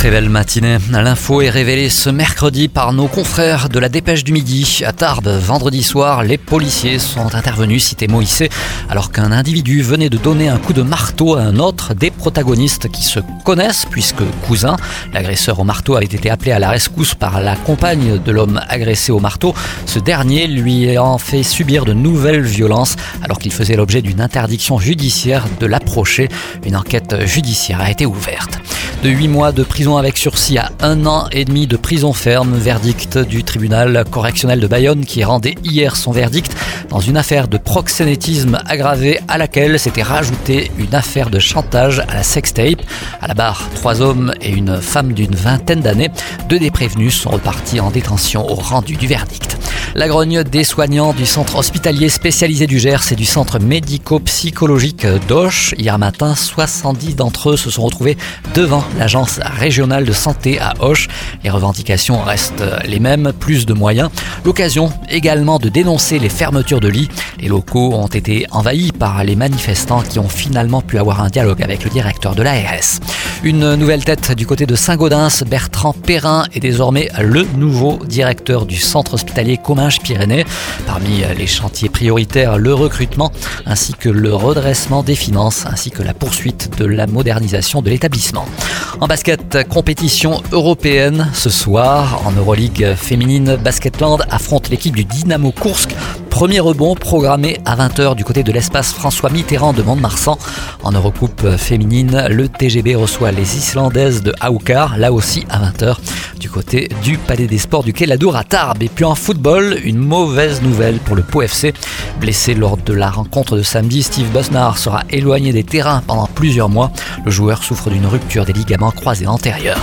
Très belle matinée. L'info est révélée ce mercredi par nos confrères de la Dépêche du Midi. À Tarbes, vendredi soir, les policiers sont intervenus, cité Moïse, alors qu'un individu venait de donner un coup de marteau à un autre des protagonistes qui se connaissent puisque cousins. L'agresseur au marteau avait été appelé à la rescousse par la compagne de l'homme agressé au marteau. Ce dernier lui ayant fait subir de nouvelles violences alors qu'il faisait l'objet d'une interdiction judiciaire de l'approcher. Une enquête judiciaire a été ouverte de 8 mois de prison avec sursis à un an et demi de prison ferme. Verdict du tribunal correctionnel de Bayonne qui rendait hier son verdict dans une affaire de proxénétisme aggravé à laquelle s'était rajoutée une affaire de chantage à la sextape. À la barre, trois hommes et une femme d'une vingtaine d'années. Deux des prévenus sont repartis en détention au rendu du verdict. La grogne des soignants du centre hospitalier spécialisé du Gers et du centre médico-psychologique d'Auch. Hier matin, 70 d'entre eux se sont retrouvés devant l'agence régionale de santé à Auch. Les revendications restent les mêmes, plus de moyens. L'occasion également de dénoncer les fermetures de lits. Les locaux ont été envahis par les manifestants qui ont finalement pu avoir un dialogue avec le directeur de l'ARS. Une nouvelle tête du côté de Saint-Gaudens, Bertrand Perrin est désormais le nouveau directeur du centre hospitalier Comminges-Pyrénées. Parmi les chantiers prioritaires, le recrutement ainsi que le redressement des finances ainsi que la poursuite de la modernisation de l'établissement. En basket, compétition européenne ce soir en Euroleague féminine, Basketland affronte l'équipe du Dynamo Kursk Premier rebond programmé à 20h du côté de l'espace François Mitterrand de Mont-de-Marsan. En Eurocoupe féminine, le TGB reçoit les Islandaises de Aukar, là aussi à 20h du côté du Palais des Sports du Quai Ladour à Tarbes. Et puis en football, une mauvaise nouvelle pour le Pau FC. Blessé lors de la rencontre de samedi, Steve Bosnar sera éloigné des terrains pendant plusieurs mois. Le joueur souffre d'une rupture des ligaments croisés antérieurs.